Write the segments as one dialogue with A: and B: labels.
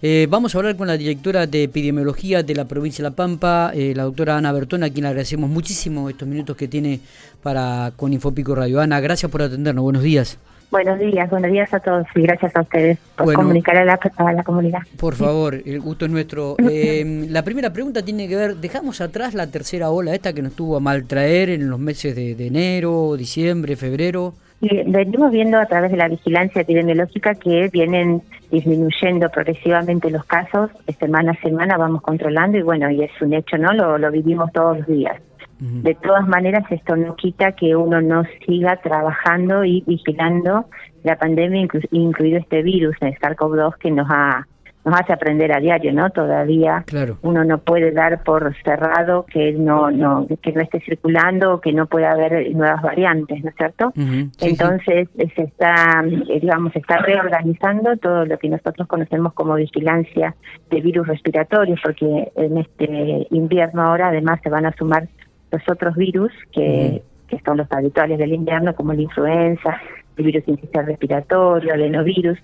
A: Eh, vamos a hablar con la directora de epidemiología de la provincia de La Pampa, eh, la doctora Ana Bertona, a quien le agradecemos muchísimo estos minutos que tiene para con Infopico Radio. Ana, gracias por atendernos. Buenos días.
B: Buenos días, buenos días a todos y gracias a ustedes por comunicar a la, la, comunidad.
A: Por favor, el gusto es nuestro. Eh, la primera pregunta tiene que ver, dejamos atrás la tercera ola esta que nos tuvo a maltraer en los meses de enero, diciembre, febrero.
B: Y venimos viendo a través de la vigilancia epidemiológica que vienen disminuyendo progresivamente los casos, semana a semana vamos controlando y bueno, y es un hecho, ¿no? Lo, lo vivimos todos los días. De todas maneras, esto no quita que uno no siga trabajando y vigilando la pandemia, incluido este virus, el SARS-CoV-2, que nos ha nos hace aprender a diario, ¿no? Todavía uno no puede dar por cerrado que no no que no esté circulando o que no pueda haber nuevas variantes, ¿no es cierto? Entonces se está, eh, digamos, se está reorganizando todo lo que nosotros conocemos como vigilancia de virus respiratorios, porque en este invierno ahora además se van a sumar los otros virus que, que son los habituales del invierno, como la influenza, el virus infeccioso respiratorio, el adenovirus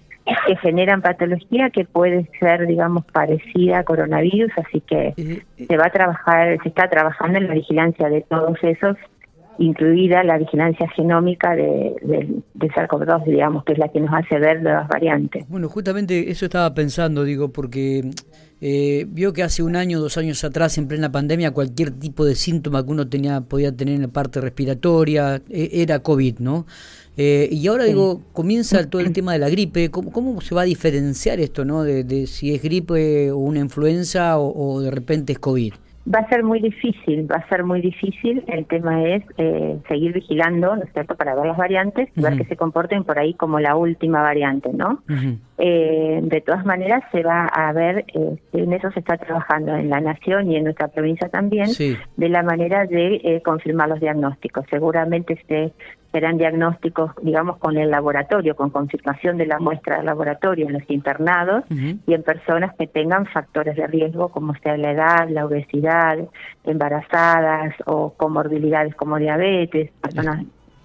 B: que generan patología que puede ser, digamos, parecida a coronavirus, así que se va a trabajar, se está trabajando en la vigilancia de todos esos, incluida la vigilancia genómica de, de, SARS-CoV-2, digamos, que es la que nos hace ver las variantes.
A: Bueno, justamente eso estaba pensando, digo, porque eh, vio que hace un año, dos años atrás, en plena pandemia, cualquier tipo de síntoma que uno tenía podía tener en la parte respiratoria e, era COVID, ¿no? Eh, y ahora digo, comienza todo el tema de la gripe. ¿Cómo, cómo se va a diferenciar esto, no? De, si es gripe o una influenza o, de repente es COVID.
B: Va a ser muy difícil, va a ser muy difícil. El tema es eh, seguir vigilando, ¿no es cierto?, para ver las variantes, ver que se comporten por ahí como la última variante, ¿no? eh, de todas maneras, se va a ver, eh, en eso se está trabajando en la Nación y en nuestra provincia también, de la manera de eh, confirmar los diagnósticos. Seguramente se serán diagnósticos, digamos, con el laboratorio, con confirmación de la muestra del laboratorio en los internados y en personas que tengan factores de riesgo, como sea la edad, la obesidad, embarazadas o comorbilidades como diabetes, personas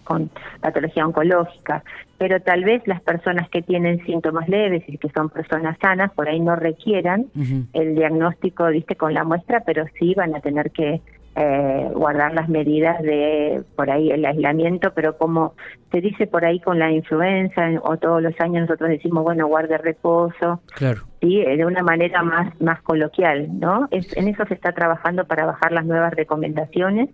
B: con patología oncológica, pero tal vez las personas que tienen síntomas leves y que son personas sanas por ahí no requieran el diagnóstico, viste, con la muestra, pero sí van a tener que eh, guardar las medidas de por ahí el aislamiento, pero como se dice por ahí con la influenza o todos los años nosotros decimos bueno guarde reposo,
A: claro.
B: sí, de una manera más más coloquial, ¿no? Es, en eso se está trabajando para bajar las nuevas recomendaciones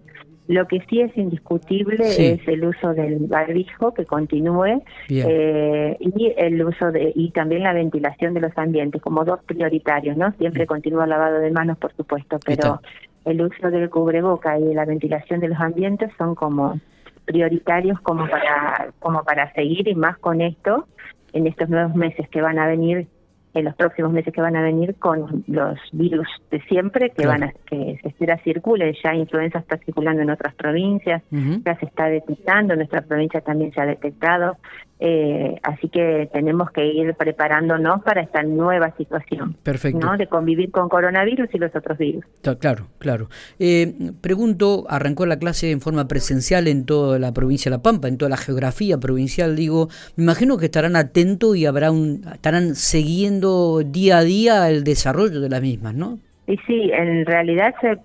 B: lo que sí es indiscutible es el uso del barbijo que continúe eh, y el uso de y también la ventilación de los ambientes como dos prioritarios, ¿no? Siempre continúa el lavado de manos, por supuesto, pero el uso del cubreboca y la ventilación de los ambientes son como prioritarios como para como para seguir y más con esto en estos nuevos meses que van a venir en los próximos meses que van a venir con los virus de siempre que van a que se espera circule. Ya influenza está circulando en otras provincias ya se está detectando en nuestra provincia también se ha detectado. Eh, así que tenemos que ir preparándonos para esta nueva situación
A: Perfecto.
B: ¿no? de convivir con coronavirus y los otros virus.
A: Claro claro. Eh, pregunto arrancó la clase en forma presencial en toda la provincia de La Pampa en toda la geografía provincial digo me imagino que estarán atentos y habrá un estarán siguiendo día a día el desarrollo de las mismas, ¿no?
B: Y sí, en realidad se,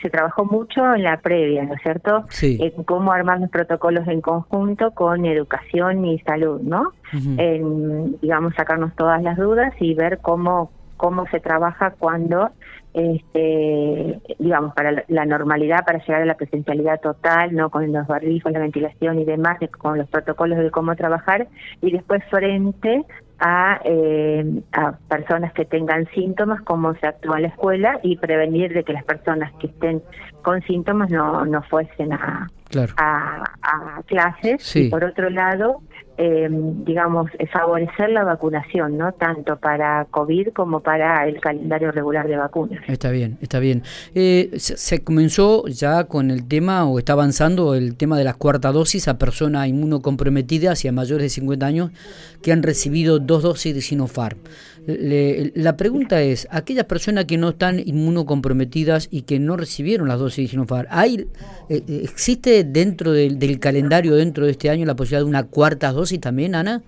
B: se trabajó mucho en la previa, ¿no es cierto?
A: Sí.
B: En cómo armar los protocolos en conjunto con educación y salud, ¿no? en, digamos, sacarnos todas las dudas y ver cómo cómo se trabaja cuando, este, digamos, para la normalidad, para llegar a la presencialidad total, no con los barbijos, la ventilación y demás, con los protocolos de cómo trabajar, y después frente a, eh, a personas que tengan síntomas, cómo se actúa en la escuela y prevenir de que las personas que estén con síntomas no, no fuesen a, a, a, clases. Y por otro lado, eh, digamos, favorecer la vacunación, ¿no? Tanto para COVID como para el calendario regular de vacunas.
A: Está bien, está bien. Eh, se, comenzó ya con el tema, o está avanzando el tema de las cuartas dosis a personas inmunocomprometidas y a mayores de 50 años que han recibido dos dosis de Sinopharm. la pregunta es, aquellas personas que no están inmunocomprometidas y que no recibieron las dosis de Sinopharm, ¿hay, eh, ¿existe dentro del, del calendario, dentro de este año, la posibilidad de una cuarta dosis? Y también, Ana?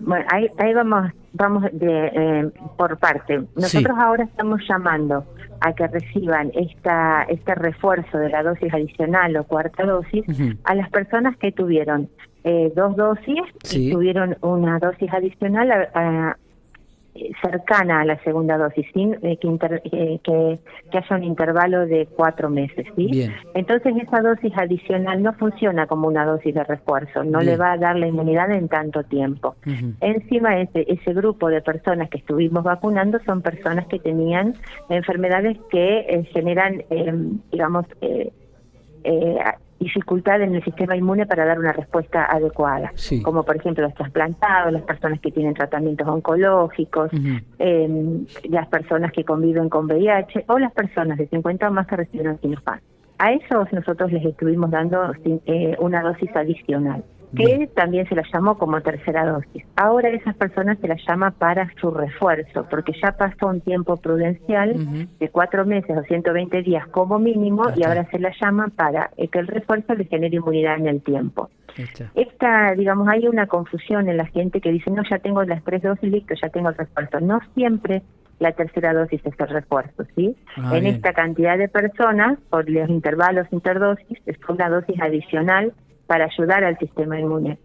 B: Bueno, ahí, ahí vamos, vamos de, eh, por parte. Nosotros ahora estamos llamando a que reciban esta este refuerzo de la dosis adicional o cuarta dosis a las personas que tuvieron eh, dos dosis y tuvieron una dosis adicional a, cercana a la segunda dosis, sin eh, eh, que, que, haya un intervalo de cuatro meses. ¿sí? Entonces esa dosis adicional no funciona como una dosis de refuerzo, no le va a dar la inmunidad en tanto tiempo. Encima ese, ese grupo de personas que estuvimos vacunando son personas que tenían enfermedades que eh, generan, digamos, eh, dificultad en el sistema inmune para dar una respuesta adecuada, como por ejemplo los trasplantados, las personas que tienen tratamientos oncológicos, em, las personas que conviven con VIH o las personas de 50 o más que recibieron Sinopharm. A esos nosotros les estuvimos dando eh, una dosis adicional que también se la llamó como tercera dosis. Ahora esas personas se las llama para su refuerzo, porque ya pasó un tiempo prudencial de cuatro meses o 120 días como mínimo y ahora se la llama para que el refuerzo le genere inmunidad en el tiempo. Esta, digamos, hay una confusión en la gente que dice, no, ya tengo las tres dosis, listo, ya tengo el refuerzo. No siempre la tercera dosis es el refuerzo, ¿sí? Ah, en esta cantidad de personas, por los intervalos interdosis, es una dosis adicional para ayudar al sistema inmune.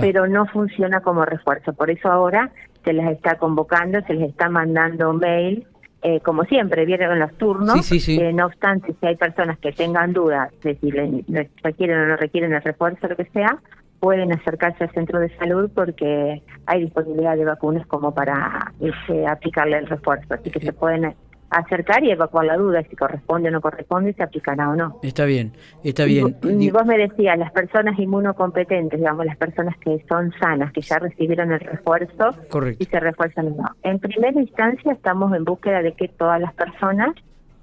B: Pero no funciona como refuerzo. Por eso ahora se les está convocando, se les está mandando mail, eh, como siempre, vienen los turnos. Eh, no obstante, si hay personas que tengan dudas de si requieren o no requieren el refuerzo, lo que sea, pueden acercarse al centro de salud porque hay disponibilidad de vacunas como para este, aplicarle el refuerzo. Así que se pueden acercar y evacuar la duda si corresponde o no corresponde, si aplicará o no.
A: Está bien, está bien.
B: Y, vos me decías, las personas inmunocompetentes, digamos, las personas que son sanas, que ya recibieron el refuerzo, y se refuerzan o no. En primera instancia estamos en búsqueda de que todas las personas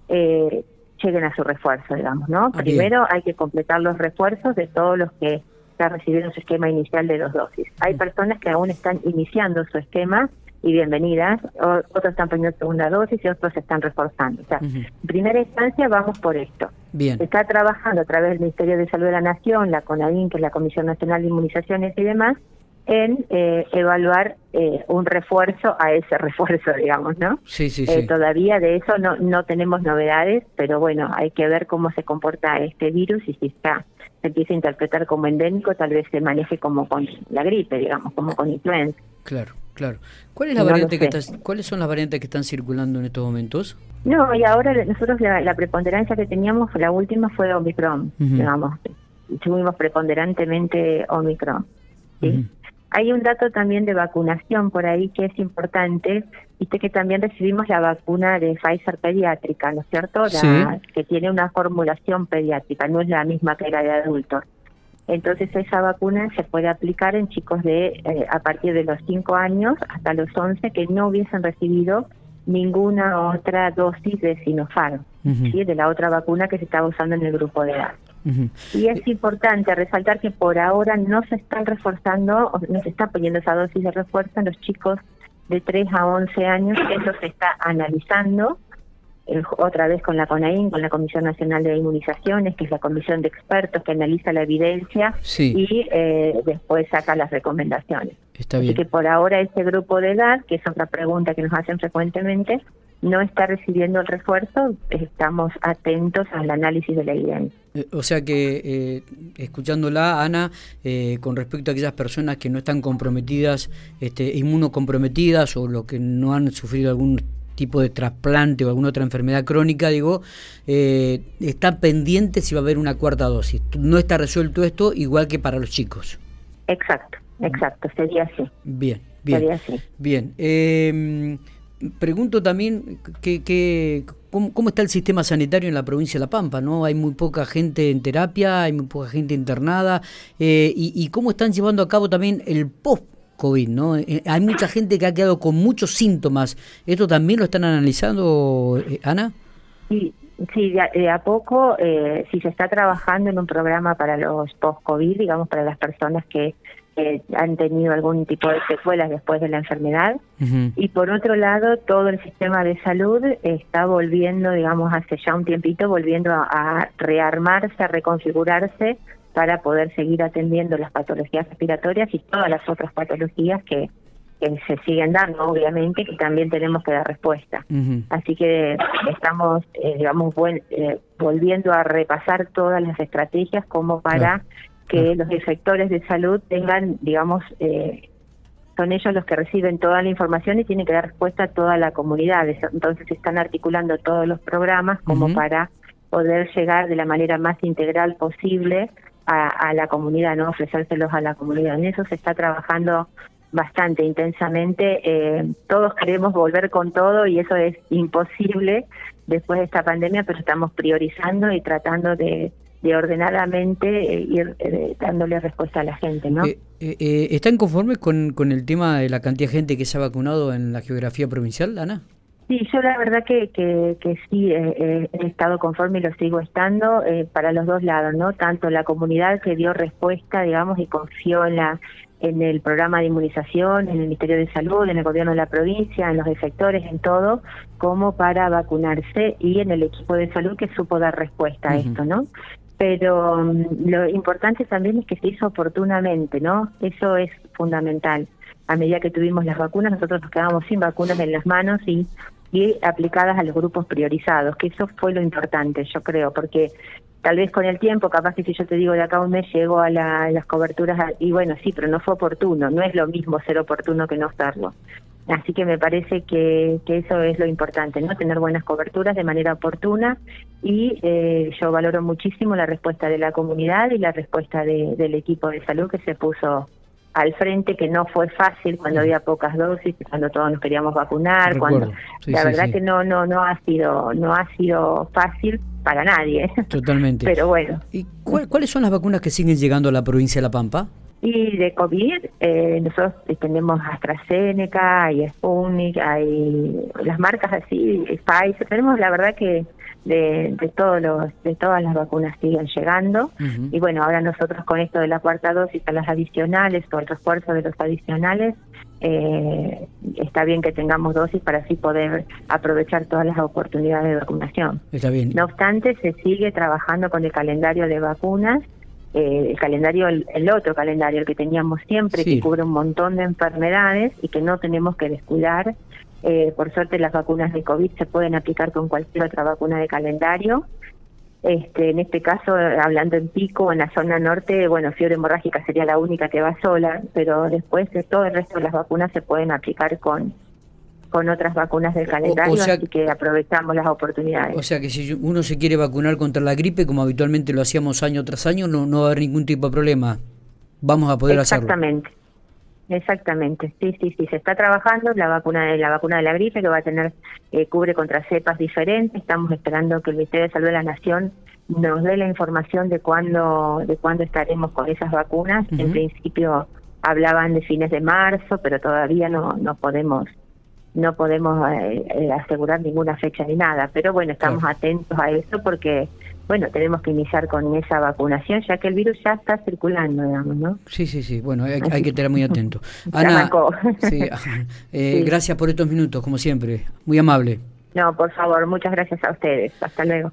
B: eh, lleguen a su refuerzo, digamos, ¿no? Ah, Primero hay que completar los refuerzos de todos los que ya recibieron su esquema inicial de dos dosis. Hay personas que aún están iniciando su esquema y bienvenidas, otros están poniendo segunda dosis y otros se están reforzando. O sea, en primera instancia vamos por esto. Bien. Está trabajando a través del Ministerio de Salud de la Nación, la CONADIN, que es la Comisión Nacional de Inmunizaciones y demás, en eh, evaluar eh, un refuerzo a ese refuerzo, digamos, ¿no?
A: Sí, sí,
B: eh, Todavía de eso no, no tenemos novedades, pero bueno, hay que ver cómo se comporta este virus y si está se empieza a interpretar como endémico, tal vez se maneje como con la gripe, digamos, como con influenza.
A: Claro. Claro. ¿Cuál es la variante que ¿Cuáles son las variantes que están circulando en estos momentos?
B: No, y ahora nosotros la, preponderancia que teníamos, la última fue Omicron, digamos. Tuvimos preponderantemente Omicron. Hay un dato también de vacunación por ahí que es importante. Viste que también recibimos la vacuna de Pfizer pediátrica, ¿no es cierto? La, Que tiene una formulación pediátrica, no es la misma que la de adultos. Entonces esa vacuna se puede aplicar en chicos de eh, a partir de los 5 años hasta los 11 que no hubiesen recibido ninguna otra dosis de Sinopharm, de la otra vacuna que se estaba usando en el grupo de edad. Y es importante resaltar que por ahora no se están reforzando, no se está poniendo esa dosis de refuerzo en los chicos de 3 a 11 años, eso se está analizando otra vez con la CONAIN, con la Comisión Nacional de Inmunizaciones, que es la comisión de expertos que analiza la evidencia y eh, después saca las recomendaciones.
A: Está bien.
B: Así que por ahora ese grupo de edad, que es otra pregunta que nos hacen frecuentemente, no está recibiendo el refuerzo, estamos atentos al análisis de la evidencia.
A: Eh, o sea que, eh, escuchándola, Ana, con respecto a aquellas personas que no están comprometidas, este, inmunocomprometidas o lo que no han sufrido algún tipo de trasplante o alguna otra enfermedad crónica, digo, eh, está pendiente si va a haber una cuarta dosis. No está resuelto esto igual que para los chicos.
B: Exacto, exacto, sería así.
A: Bien, bien. Sería así. Bien. Eh, pregunto también que, que ¿cómo, está el sistema sanitario en la provincia de La Pampa, ¿no? Hay muy poca gente en terapia, hay muy poca gente internada, eh, y, y, cómo están llevando a cabo también el post COVID, ¿no? Eh, hay mucha gente que ha quedado con muchos síntomas. ¿Esto también lo están analizando, eh, Ana?
B: Sí, sí de, a, poco eh, sí se está trabajando en un programa para los post-COVID, digamos, para las personas que han tenido algún tipo de secuelas después de la enfermedad. Y por otro lado, todo el sistema de salud está volviendo, digamos, hace ya un tiempito, volviendo a rearmarse, a reconfigurarse para poder seguir atendiendo las patologías respiratorias y todas las otras patologías que, que se siguen dando, obviamente, que también tenemos que dar respuesta. Así que estamos, eh, digamos, eh, volviendo a repasar todas las estrategias como para que los efectores de salud tengan, digamos, eh, son ellos los que reciben toda la información y tienen que dar respuesta a toda la comunidad. Entonces se están articulando todos los programas como para poder llegar de la manera más integral posible a, la comunidad, no ofrecérselos a la comunidad. En eso se está trabajando bastante intensamente. Eh, todos queremos volver con todo y eso es imposible después de esta pandemia, pero estamos priorizando y tratando de, ordenadamente eh, ir eh, dándole respuesta a la gente, ¿no?
A: ¿Están conformes con, con el tema de la cantidad de gente que se ha vacunado en la geografía provincial, Ana?
B: Sí, yo la verdad que, que, que sí he estado conforme y lo sigo estando para los dos lados, ¿no? Tanto la comunidad que dio respuesta, digamos, y confió en la en el programa de inmunización, en el Ministerio de Salud, en el gobierno de la provincia, en los efectores, en todo, como para vacunarse y en el equipo de salud que supo dar respuesta a esto, ¿no? Pero mm, lo importante también es que se hizo oportunamente, ¿no? Eso es fundamental. A medida que tuvimos las vacunas, nosotros nos quedamos sin vacunas en las manos y y aplicadas a los grupos priorizados, que eso fue lo importante, yo creo, porque tal vez con el tiempo, capaz que si yo te digo de acá un mes llego a, las coberturas, y bueno, sí, pero no fue oportuno, no es lo mismo ser oportuno que no estarlo. Así que me parece que, que eso es lo importante, ¿no? Tener buenas coberturas de manera oportuna y eh, yo valoro muchísimo la respuesta de la comunidad y la respuesta del equipo de salud que se puso al frente que no fue fácil cuando había pocas dosis cuando todos nos queríamos vacunar cuando la verdad que no no no ha sido no ha sido fácil para nadie.
A: Totalmente.
B: Pero bueno.
A: Y cuáles son las vacunas que siguen llegando a la provincia de La Pampa
B: y de COVID, eh, nosotros tenemos AstraZeneca, hay Sputnik, hay las marcas así, Pfizer, tenemos la verdad que de, de todos los de todas las vacunas siguen llegando y bueno ahora nosotros con esto de la cuarta dosis a las adicionales o el refuerzo de los adicionales eh, está bien que tengamos dosis para así poder aprovechar todas las oportunidades de vacunación.
A: Está bien.
B: No obstante, se sigue trabajando con el calendario de vacunas, eh, el calendario, el, otro calendario, el que teníamos siempre, que cubre un montón de enfermedades y que no tenemos que descuidar eh, por suerte las vacunas de COVID se pueden aplicar con cualquier otra vacuna de calendario. Este, en este caso, hablando en pico, en la zona norte, bueno, fiebre hemorrágica sería la única que va sola, pero después de todo el resto de las vacunas se pueden aplicar con con otras vacunas del calendario, así que aprovechamos las oportunidades.
A: O sea que si uno se quiere vacunar contra la gripe, como habitualmente lo hacíamos año tras año, no, no va a haber ningún tipo de problema. Vamos a poder
B: hacerlo. Exactamente. Exactamente, sí, sí, sí, se está trabajando la vacuna de la vacuna de la gripe que va a tener eh, cubre contra cepas diferentes. Estamos esperando que el Ministerio de Salud de la Nación nos dé la información de cuándo de cuándo estaremos con esas vacunas. En principio hablaban de fines de marzo, pero todavía no no podemos no podemos eh, eh, asegurar ninguna fecha ni nada. Pero bueno, estamos atentos a eso porque bueno, tenemos que iniciar con esa vacunación, ya que el virus ya está circulando, digamos, ¿no?
A: Sí, sí, sí, bueno, hay, que estar muy atento. Ana, eh, gracias por estos minutos, como siempre, muy amable.
B: No, por favor, muchas gracias a ustedes. Hasta luego.